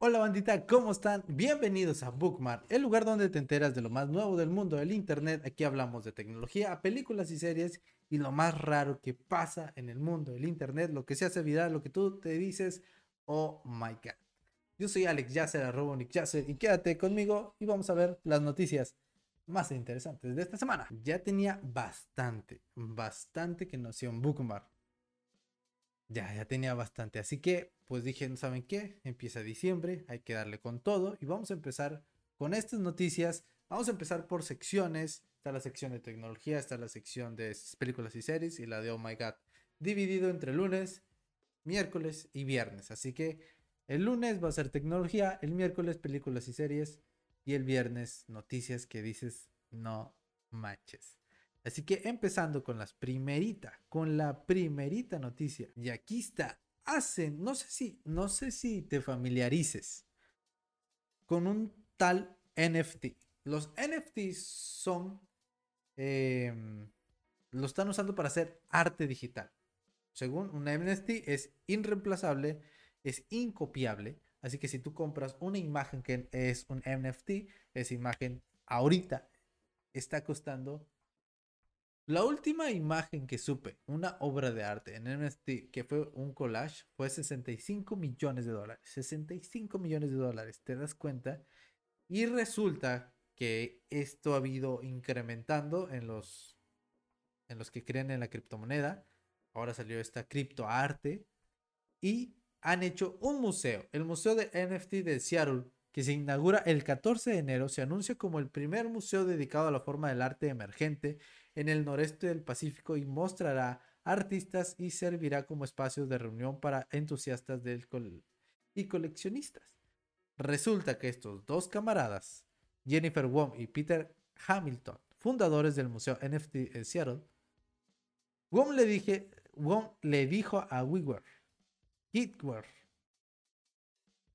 Hola bandita, ¿cómo están? Bienvenidos a Bookmark, el lugar donde te enteras de lo más nuevo del mundo del internet. Aquí hablamos de tecnología, películas y series y lo más raro que pasa en el mundo del internet, lo que se hace viral, lo que tú te dices, oh my god. Yo soy Alex Yasser, arroba Nick Yasser, y quédate conmigo y vamos a ver las noticias más interesantes de esta semana. Ya tenía bastante, bastante que no hacía un Bookmark. Ya, ya tenía bastante. Así que, pues dije, ¿saben qué? Empieza diciembre, hay que darle con todo y vamos a empezar con estas noticias. Vamos a empezar por secciones. Está la sección de tecnología, está la sección de películas y series y la de Oh My God. Dividido entre lunes, miércoles y viernes. Así que el lunes va a ser tecnología, el miércoles películas y series y el viernes noticias que dices no manches. Así que empezando con las primerita, con la primerita noticia. Y aquí está. Hacen, no sé si, no sé si te familiarices con un tal NFT. Los NFTs son, em, lo están usando para hacer arte digital. Según un NFT es irreemplazable, es incopiable. Así que si tú compras una imagen que es un NFT, esa imagen ahorita está costando la última imagen que supe, una obra de arte en NFT, que fue un collage, fue 65 millones de dólares. 65 millones de dólares, ¿te das cuenta? Y resulta que esto ha habido incrementando en los, en los que creen en la criptomoneda. Ahora salió esta criptoarte y han hecho un museo, el Museo de NFT de Seattle, que se inaugura el 14 de enero, se anuncia como el primer museo dedicado a la forma del arte emergente en el noreste del Pacífico y mostrará artistas y servirá como espacio de reunión para entusiastas del y coleccionistas. Resulta que estos dos camaradas, Jennifer Wong y Peter Hamilton, fundadores del Museo NFT en Seattle, Wong le, dije, dijo a Gitwer,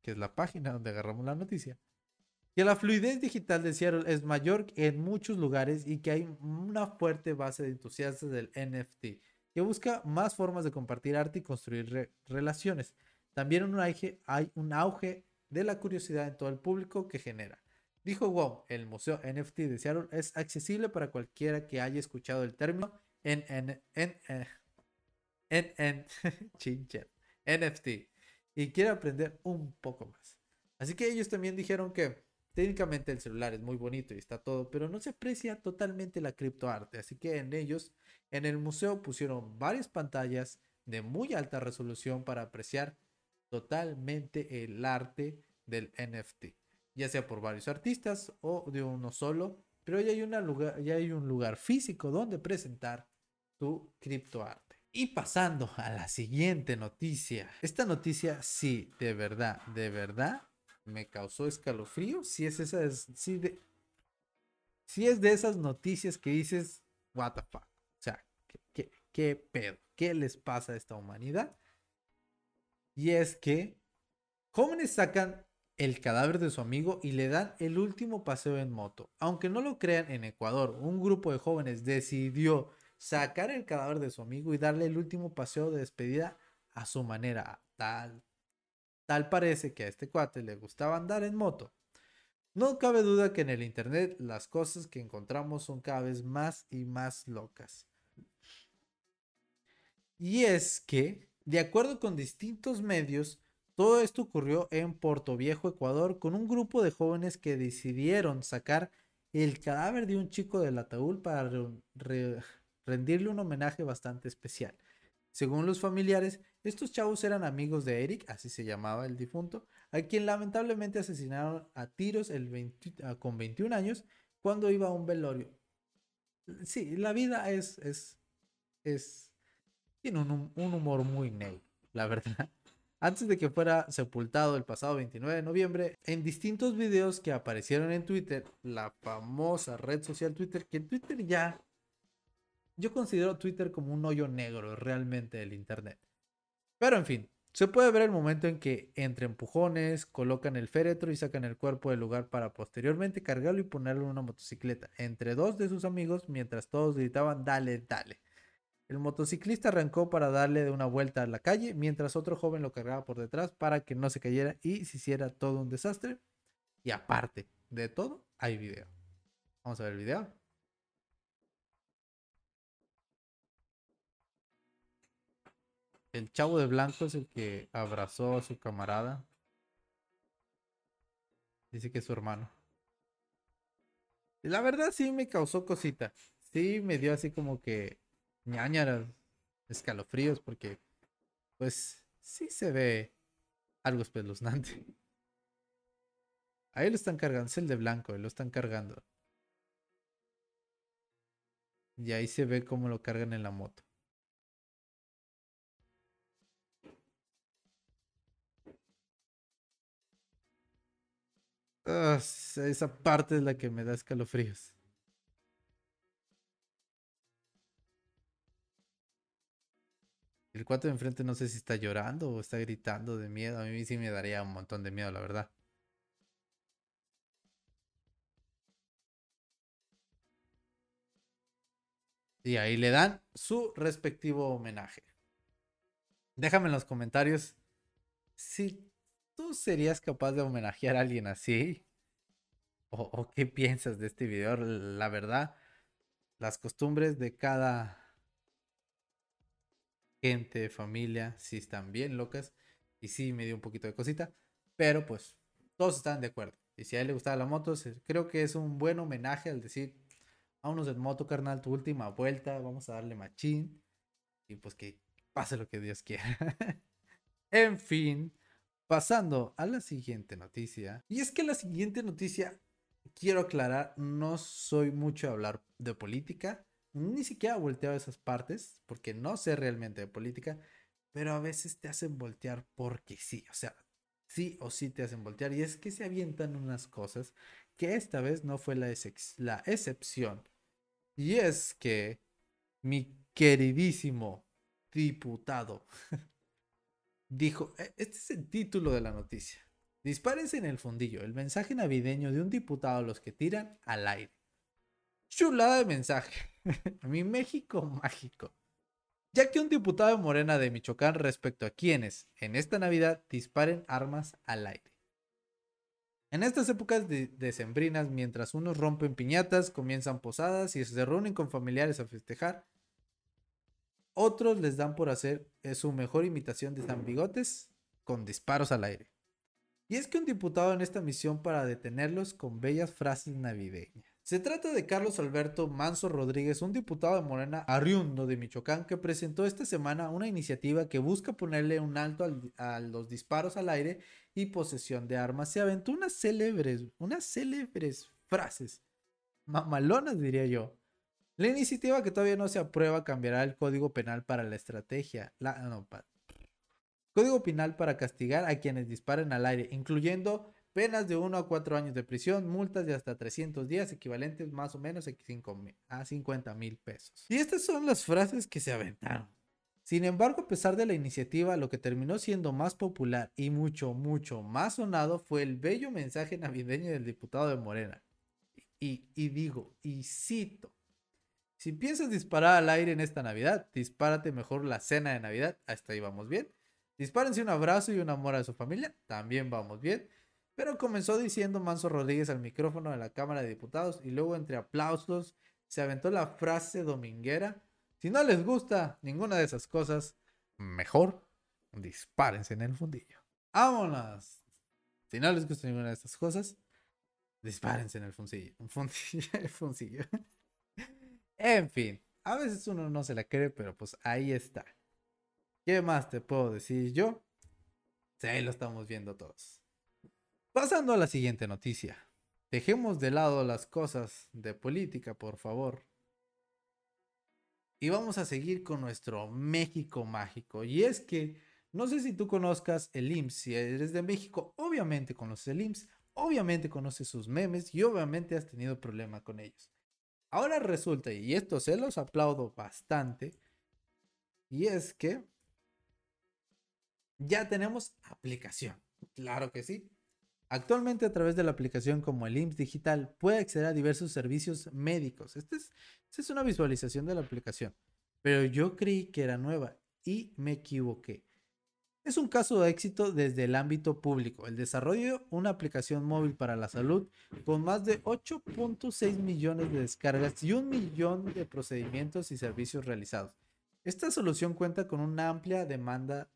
que es la página donde agarramos la noticia, que la fluidez digital de Seattle es mayor en muchos lugares y que hay una fuerte base de entusiastas del NFT que busca más formas de compartir arte y construir relaciones. También hay un auge de la curiosidad en todo el público que genera. Dijo Wong, el Museo NFT de Seattle es accesible para cualquiera que haya escuchado el término en, en, en, en, en, NFT y quiera aprender un poco más. Así que ellos también dijeron que Técnicamente el celular es muy bonito y está todo, pero no se aprecia totalmente la criptoarte. Así que en ellos, en el museo pusieron varias pantallas de muy alta resolución para apreciar totalmente el arte del NFT, ya sea por varios artistas o de uno solo, pero ya hay, una lugar, ya hay un lugar físico donde presentar tu criptoarte. Y pasando a la siguiente noticia. Esta noticia sí, de verdad, de verdad, me causó escalofrío. Si es si, de, si es de esas noticias que dices, what. O sea, ¿qué, qué, pedo? ¿Qué les pasa a esta humanidad? Y es que jóvenes sacan el cadáver de su amigo y le dan el último paseo en moto. Aunque no lo crean, en Ecuador, un grupo de jóvenes decidió sacar el cadáver de su amigo y darle el último paseo de despedida a su manera, tal, Parece que a este cuate le gustaba andar en moto. No cabe duda que en el Internet las cosas que encontramos son cada vez más y más locas. Y es que, de acuerdo con distintos medios, todo esto ocurrió en Puerto Viejo, Ecuador, con un grupo de jóvenes que decidieron sacar el cadáver de un chico del ataúd para rendirle un homenaje bastante especial. Según los familiares, estos chavos eran amigos de Eric, así se llamaba el difunto, a quien lamentablemente asesinaron a tiros el ah, con 21 años cuando iba a un velorio. Sí, la vida es, es, es, tiene un, un humor muy negro, la verdad. Antes de que fuera sepultado el pasado 29 de noviembre, en distintos videos que aparecieron en Twitter, la famosa red social Twitter, que Twitter ya yo considero Twitter como un hoyo negro realmente del Internet. Pero en fin, se puede ver el momento en que entre empujones colocan el féretro y sacan el cuerpo del lugar para posteriormente cargarlo y ponerlo en una motocicleta entre dos de sus amigos mientras todos gritaban dale, dale. El motociclista arrancó para darle de una vuelta a la calle, mientras otro joven lo cargaba por detrás para que no se cayera y se hiciera todo un desastre. Y aparte de todo, hay video. Vamos a ver el video. El chavo de blanco es el que abrazó a su camarada. Dice que es su hermano. La verdad sí me causó cosita. Sí me dio así como que ñañaras, escalofríos, porque pues sí se ve algo espeluznante. Ahí lo están cargando, es el de blanco, lo están cargando. Y ahí se ve cómo lo cargan en la moto. Ah, esa parte es la que me da escalofríos. El cuatro de enfrente no sé si está llorando o está gritando de miedo. A mí sí me daría un montón de miedo, la verdad. Y ahí le dan su respectivo homenaje. Déjame en los comentarios si tú serías capaz de homenajear a alguien así. O, qué piensas de este video. La verdad, las costumbres de cada gente, familia, sí están bien locas. Y sí me dio un poquito de cosita. Pero pues todos están de acuerdo. Y si a él le gustaba la moto, creo que es un buen homenaje al decir, vámonos en moto, carnal, tu última vuelta, vamos a darle machín. Y pues que pase lo que Dios quiera. en fin, pasando a la siguiente noticia. Y es que la siguiente noticia, quiero aclarar, no soy mucho a hablar de política ni siquiera volteado esas partes, porque no sé realmente de política, pero a veces te hacen voltear porque sí, o sea, sí o sí te hacen voltear. Y es que se avientan unas cosas que esta vez no fue la excepción. Y es que mi queridísimo diputado dijo, e, este es el título de la noticia. Dispárense en el fundillo, el mensaje navideño de un diputado a los que tiran al aire. Chulada de mensaje. Mi México mágico. Ya que un diputado de Morena de Michoacán respecto a quienes en esta Navidad disparen armas al aire. En estas épocas de decembrinas, mientras unos rompen piñatas, comienzan posadas y se reúnen con familiares a festejar, otros les dan por hacer su mejor imitación de San Bigotes con disparos al aire. Y es que un diputado en esta misión para detenerlos con bellas frases navideñas. Se trata de Carlos Alberto Manso Rodríguez, un diputado de Morena Arriundo de Michoacán, que presentó esta semana una iniciativa que busca ponerle un alto a los disparos al aire y posesión de armas. Se aventó unas célebres, unas célebres frases, mamalonas diría yo. La iniciativa que todavía no se aprueba cambiará el código penal para la estrategia, la, no, código penal para castigar a quienes disparen al aire, incluyendo Penas de 1 a 4 años de prisión, multas de hasta 300 días, equivalentes más o menos a 50 mil pesos. Y estas son las frases que se aventaron. Sin embargo, a pesar de la iniciativa, lo que terminó siendo más popular y mucho, mucho más sonado fue el bello mensaje navideño del diputado de Morena. Y digo, y cito, si piensas disparar al aire en esta Navidad, dispárate mejor la cena de Navidad, hasta ahí vamos bien. Dispárense un abrazo y un amor a su familia, también vamos bien. Pero comenzó diciendo Manso Rodríguez al micrófono de la Cámara de Diputados y luego entre aplausos se aventó la frase dominguera. Si no les gusta ninguna de esas cosas, mejor dispárense en el fundillo. ¡Vámonos! Si no les gusta ninguna de estas cosas, dispárense en el fundillo. Un fundillo, el fundillo. En fin, a veces uno no se la cree, pero pues ahí está. ¿Qué más te puedo decir yo? Sí, lo estamos viendo todos. Pasando a la siguiente noticia. Dejemos de lado las cosas de política, por favor. Y vamos a seguir con nuestro México mágico. Y es que, no sé si tú conozcas el IMSS, si eres de México, obviamente conoces el IMSS, obviamente conoces sus memes y obviamente has tenido problema con ellos. Ahora resulta, y esto se los aplaudo bastante, y es que ya tenemos aplicación. Claro que sí. Actualmente a través de la aplicación como el IMSS Digital puede acceder a diversos servicios médicos. Esta es, esta es una visualización de la aplicación. pero yo creí que era nueva y me equivoqué. Es un caso de éxito desde el ámbito público, el desarrollo de una aplicación móvil para la salud con más de 8.6 millones de descargas y un millón de procedimientos y servicios realizados. Esta solución cuenta con una amplia demanda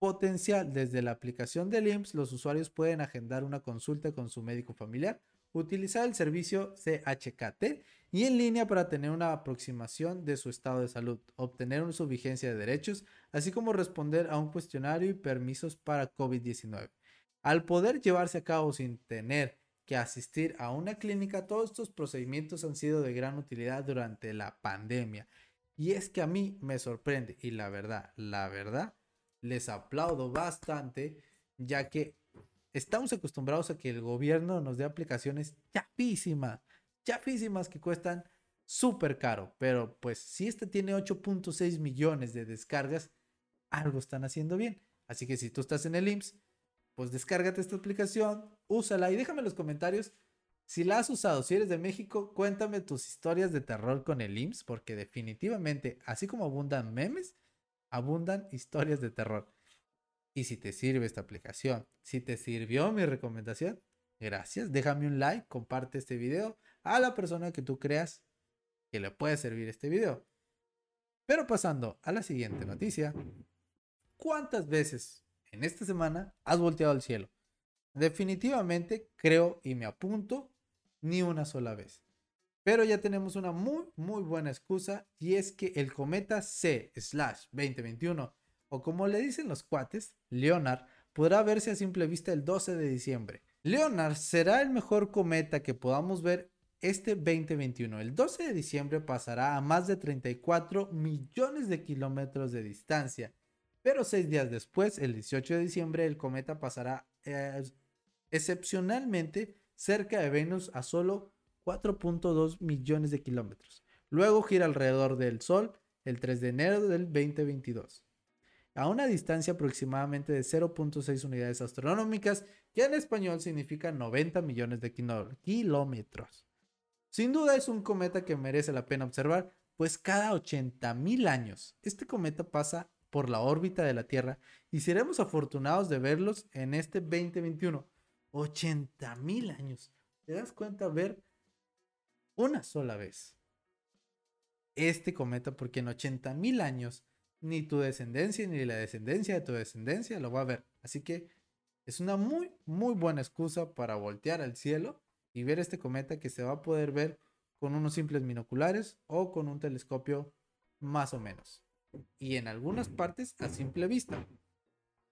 potencial. Desde la aplicación del IMSS, los usuarios pueden agendar una consulta con su médico familiar, utilizar el servicio CHKT y en línea para tener una aproximación de su estado de salud, obtener su vigencia de derechos, así como responder a un cuestionario y permisos para COVID-19. Al poder llevarse a cabo sin tener que asistir a una clínica, todos estos procedimientos han sido de gran utilidad durante la pandemia. Y es que a mí me sorprende y la verdad, la verdad, les aplaudo bastante, ya que estamos acostumbrados a que el gobierno nos dé aplicaciones chapísimas, chafísimas que cuestan súper caro. Pero pues si este tiene 8.6 millones de descargas, algo están haciendo bien. Así que si tú estás en el IMSS, pues descárgate esta aplicación, úsala y déjame en los comentarios si la has usado. Si eres de México, cuéntame tus historias de terror con el IMSS, porque definitivamente, así como abundan memes, abundan historias de terror. Y si te sirve esta aplicación, si te sirvió mi recomendación, gracias. Déjame un like, comparte este video a la persona que tú creas que le puede servir este video. Pero pasando a la siguiente noticia, ¿cuántas veces en esta semana has volteado al cielo? Definitivamente creo y me apunto ni una sola vez. Pero ya tenemos una muy, muy buena excusa y es que el cometa C/2021, o como le dicen los cuates, Leonard, podrá verse a simple vista el 12 de diciembre. Leonard será el mejor cometa que podamos ver este 2021. El 12 de diciembre pasará a más de 34 millones de kilómetros de distancia, pero seis días después, el 18 de diciembre, el cometa pasará eh, excepcionalmente cerca de Venus a solo 4.2 millones de kilómetros. Luego gira alrededor del Sol el 3 de enero del 2022, a una distancia aproximadamente de 0.6 unidades astronómicas, que en español significa 90 millones de kilómetros. Sin duda es un cometa que merece la pena observar, pues cada 80 mil años este cometa pasa por la órbita de la Tierra y seremos afortunados de verlos en este 2021. 80 mil años. ¿Te das cuenta ver una sola vez este cometa? Porque en 80 mil años ni tu descendencia ni la descendencia de tu descendencia lo va a ver. Así que es una muy, muy buena excusa para voltear al cielo y ver este cometa que se va a poder ver con unos simples binoculares o con un telescopio más o menos. Y en algunas partes a simple vista.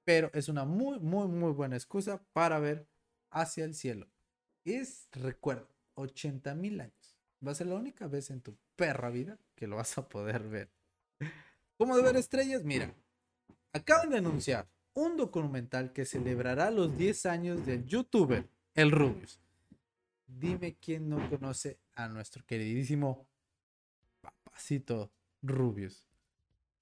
Pero es una muy, muy, muy buena excusa para ver hacia el cielo. Es, recuerdo, 80 mil años. Va a ser la única vez en tu perra vida que lo vas a poder ver. ¿Cómo de ver estrellas? Mira, acaban de anunciar un documental que celebrará los 10 años del youtuber El Rubius. Dime quién no conoce a nuestro queridísimo papacito Rubius.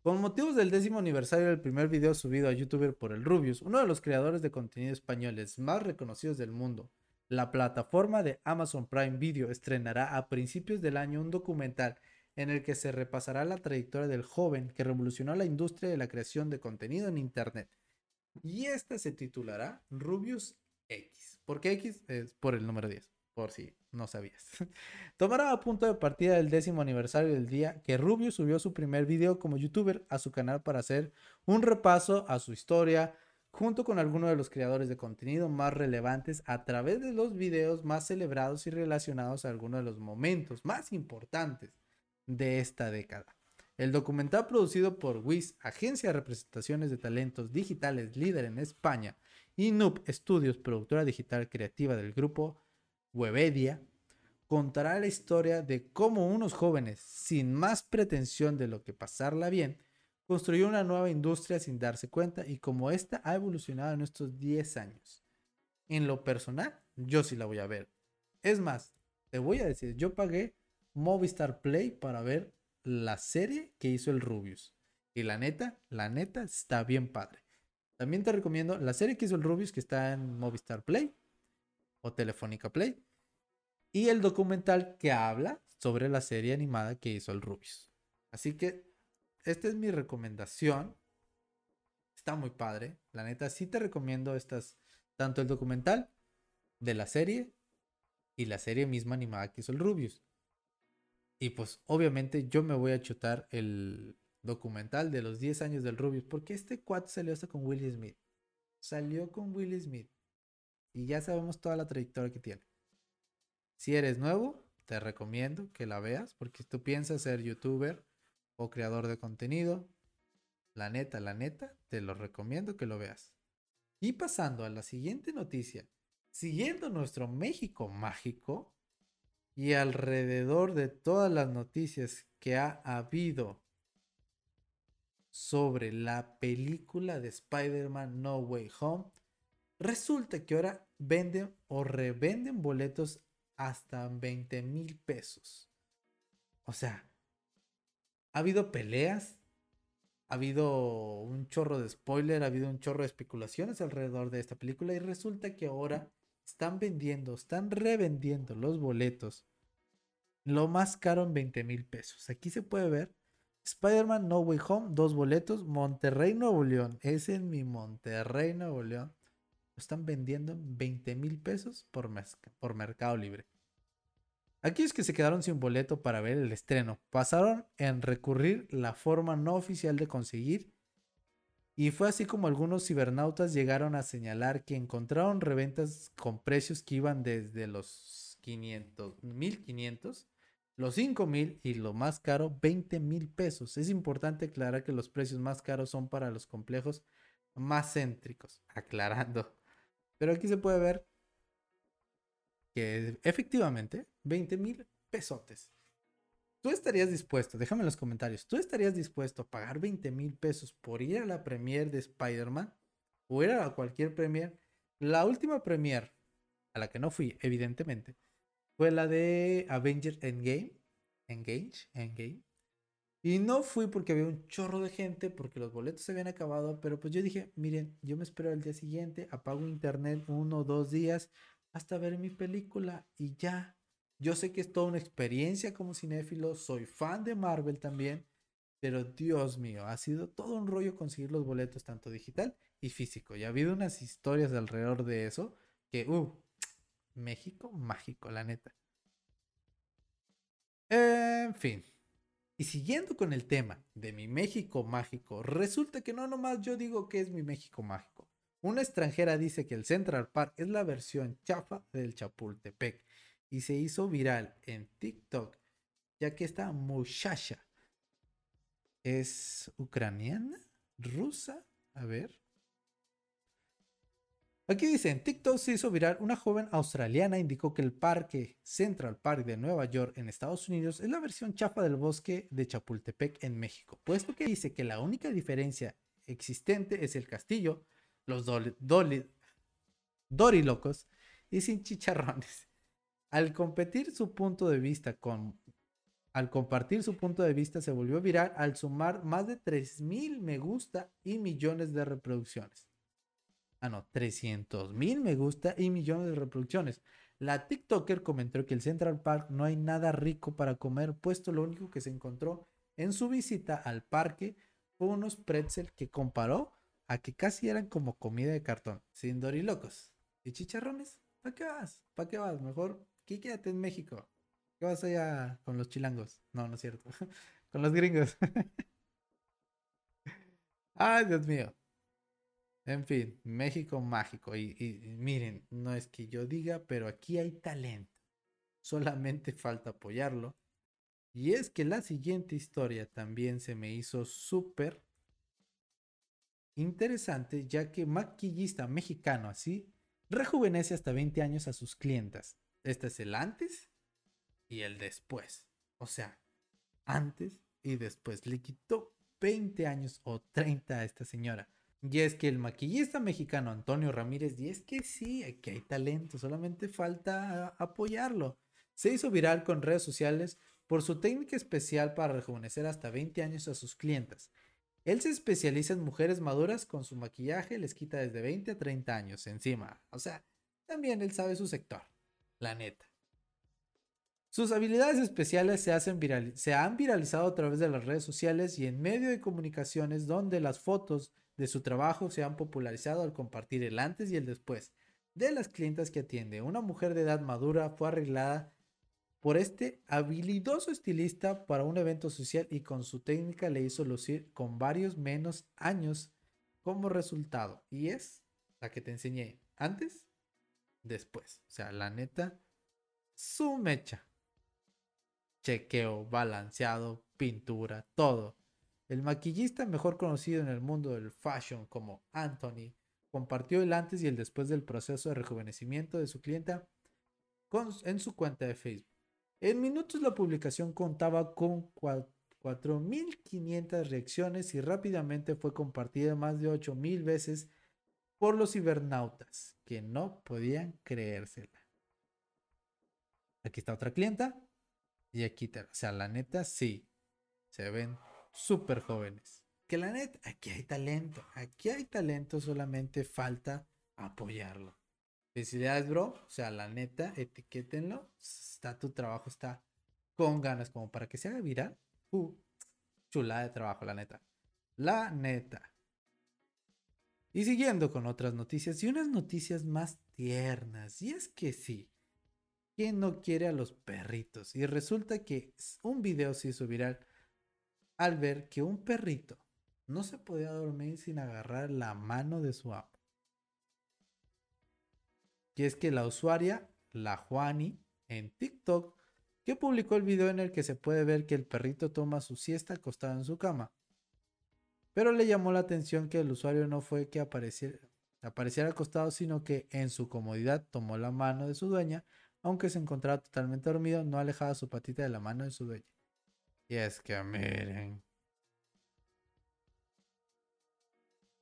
Con motivos del décimo aniversario del primer video subido a YouTuber por el Rubius, uno de los creadores de contenido españoles más reconocidos del mundo, la plataforma de Amazon Prime Video estrenará a principios del año un documental en el que se repasará la trayectoria del joven que revolucionó la industria de la creación de contenido en Internet. Y este se titulará Rubius X. ¿Por qué X? Es por el número 10 por si no sabías. Tomará a punto de partida del décimo aniversario del día que Rubio subió su primer video como youtuber a su canal para hacer un repaso a su historia junto con algunos de los creadores de contenido más relevantes a través de los videos más celebrados y relacionados a algunos de los momentos más importantes de esta década. El documental producido por WIS, Agencia de Representaciones de Talentos Digitales líder en España, y Noob Studios, productora digital creativa del grupo, Webedia contará la historia de cómo unos jóvenes, sin más pretensión de lo que pasarla bien, construyó una nueva industria sin darse cuenta y cómo esta ha evolucionado en estos 10 años. En lo personal, yo sí la voy a ver. Es más, te voy a decir, yo pagué Movistar Play para ver la serie que hizo el Rubius. Y la neta, la neta está bien padre. También te recomiendo la serie que hizo el Rubius que está en Movistar Play o Telefónica Play. Y el documental que habla sobre la serie animada que hizo el Rubius. Así que esta es mi recomendación. Está muy padre. La neta, sí te recomiendo estas, tanto el documental de la serie y la serie misma animada que hizo el Rubius. Y pues obviamente yo me voy a chutar el documental de los 10 años del Rubius, porque este cuate salió hasta con Will Smith. Salió con Will Smith. Y ya sabemos toda la trayectoria que tiene. Si eres nuevo, te recomiendo que la veas, porque si tú piensas ser youtuber o creador de contenido, la neta, la neta, te lo recomiendo que lo veas. Y pasando a la siguiente noticia, siguiendo nuestro México mágico y alrededor de todas las noticias que ha habido sobre la película de Spider-Man No Way Home, resulta que ahora venden o revenden boletos hasta 20 mil pesos. O sea, ha habido peleas, ha habido un chorro de spoiler, ha habido un chorro de especulaciones alrededor de esta película y resulta que ahora están vendiendo, están revendiendo los boletos. Lo más caro en 20 mil pesos. Aquí se puede ver. Spider-Man No Way Home, dos boletos. Monterrey, Nuevo León. Es en mi Monterrey, Nuevo León. Lo están vendiendo en 20 mil pesos por, por Mercado Libre. Aquellos que se quedaron sin boleto para ver el estreno pasaron en recurrir la forma no oficial de conseguir y fue así como algunos cibernautas llegaron a señalar que encontraron reventas con precios que iban desde los 500, 1500, los 5000 y lo más caro, 20 mil pesos. Es importante aclarar que los precios más caros son para los complejos más céntricos, aclarando. Pero aquí se puede ver que efectivamente 20 mil pesotes ¿Tú estarías dispuesto, déjame en los comentarios, ¿tú estarías dispuesto a pagar 20 mil pesos por ir a la premiere de Spider-Man? O ir a cualquier premiere. La última premiere, a la que no fui, evidentemente, fue la de Avengers Endgame. Engage, Endgame. Y no fui porque había un chorro de gente, porque los boletos se habían acabado, pero pues yo dije, miren, yo me espero el día siguiente, apago internet uno o dos días hasta ver mi película y ya. Yo sé que es toda una experiencia como cinéfilo, soy fan de Marvel también, pero Dios mío, ha sido todo un rollo conseguir los boletos tanto digital y físico. Y ha habido unas historias alrededor de eso que, uh, México mágico, la neta. En fin. Y siguiendo con el tema de mi México mágico, resulta que no nomás yo digo que es mi México mágico. Una extranjera dice que el Central Park es la versión chafa del Chapultepec y se hizo viral en TikTok, ya que esta muchacha es ucraniana, rusa, a ver. Aquí dice, en TikTok se hizo viral, una joven australiana indicó que el parque Central Park de Nueva York en Estados Unidos es la versión chafa del bosque de Chapultepec en México, puesto que dice que la única diferencia existente es el castillo, los dorilocos y sin chicharrones. Al competir su punto de vista con al compartir su punto de vista se volvió viral al sumar más de 3000 me gusta y millones de reproducciones. Ah, no, 300 mil me gusta y millones de reproducciones. La TikToker comentó que el Central Park no hay nada rico para comer, puesto lo único que se encontró en su visita al parque fue unos pretzel que comparó a que casi eran como comida de cartón, sin dorilocos. ¿Y chicharrones? ¿Para qué vas? ¿Para qué vas? Mejor ¿Qué quédate en México. ¿Qué vas allá con los chilangos? No, no es cierto. con los gringos. Ay, Dios mío. En fin, México mágico. Y, y, miren, no es que yo diga, pero aquí hay talento. Solamente falta apoyarlo. Y es que la siguiente historia también se me hizo súper interesante, ya que maquillista mexicano así rejuvenece hasta 20 años a sus clientas. Este es el antes y el después. O sea, antes y después. Le quitó 20 años o 30 a esta señora. Y es que el maquillista mexicano Antonio Ramírez, y es que sí, aquí hay talento, solamente falta apoyarlo. Se hizo viral con redes sociales por su técnica especial para rejuvenecer hasta 20 años a sus clientas. Él se especializa en mujeres maduras con su maquillaje, les quita desde 20 a 30 años encima. O sea, también él sabe su sector la neta. Sus habilidades especiales se, hacen se han viralizado a través de las redes sociales y en medio de comunicaciones donde las fotos de su trabajo se han popularizado al compartir el antes y el después de las clientas que atiende. Una mujer de edad madura fue arreglada por este habilidoso estilista para un evento social y con su técnica le hizo lucir con varios menos años como resultado. Y es la que te enseñé antes, después. O sea, la neta, su mecha. Chequeo, balanceado, pintura, todo. El maquillista mejor conocido en el mundo del fashion como Anthony compartió el antes y el después del proceso de rejuvenecimiento de su clienta en su cuenta de Facebook. En minutos la publicación contaba con 4.500 reacciones y rápidamente fue compartida más de 8.000 veces por los cibernautas, que no podían creérsela. Aquí está otra clienta. Y aquí, o sea, la neta, sí. Se ven súper jóvenes. Que la neta, aquí hay talento. Aquí hay talento, solamente falta apoyarlo. Felicidades, bro. O sea, la neta, etiquétenlo. Está tu trabajo, está con ganas, como para que se haga viral. Uh, chula de trabajo, la neta. La neta. Y siguiendo con otras noticias y unas noticias más tiernas. Y es que sí. ¿Quién no quiere a los perritos? Y resulta que un video se hizo viral al ver que un perrito no se podía dormir sin agarrar la mano de su amo. Y es que la usuaria, la Juani, en TikTok, que publicó el video en el que se puede ver que el perrito toma su siesta acostado en su cama. Pero le llamó la atención que el usuario no fue que apareciera, apareciera acostado, sino que en su comodidad tomó la mano de su dueña, aunque se encontraba totalmente dormido, no alejaba su patita de la mano de su dueña. Y es que miren.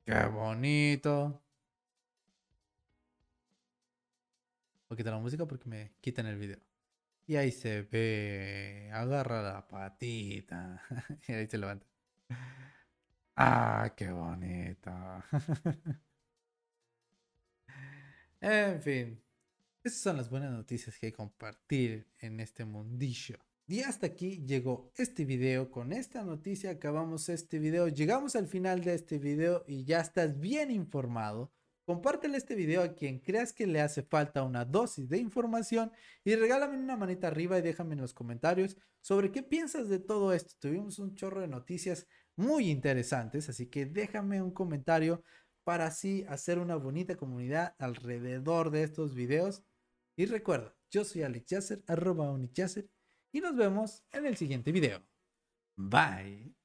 Qué bonito. Voy a quitar la música porque me quitan el video. Y ahí se ve. Agarra la patita. y ahí se levanta. Ah, qué bonita. en fin. Esas son las buenas noticias que hay que compartir en este mundillo. Y hasta aquí llegó este video. Con esta noticia acabamos este video. Llegamos al final de este video y ya estás bien informado Compártele este video a quien creas que le hace falta una dosis de información y regálame una manita arriba y déjame en los comentarios sobre qué piensas de todo esto. Tuvimos un chorro de noticias muy interesantes, así que déjame un comentario para así hacer una bonita comunidad alrededor de estos videos. Y recuerda, yo soy Alex Yasser, arroba y nos vemos en el siguiente video. Bye.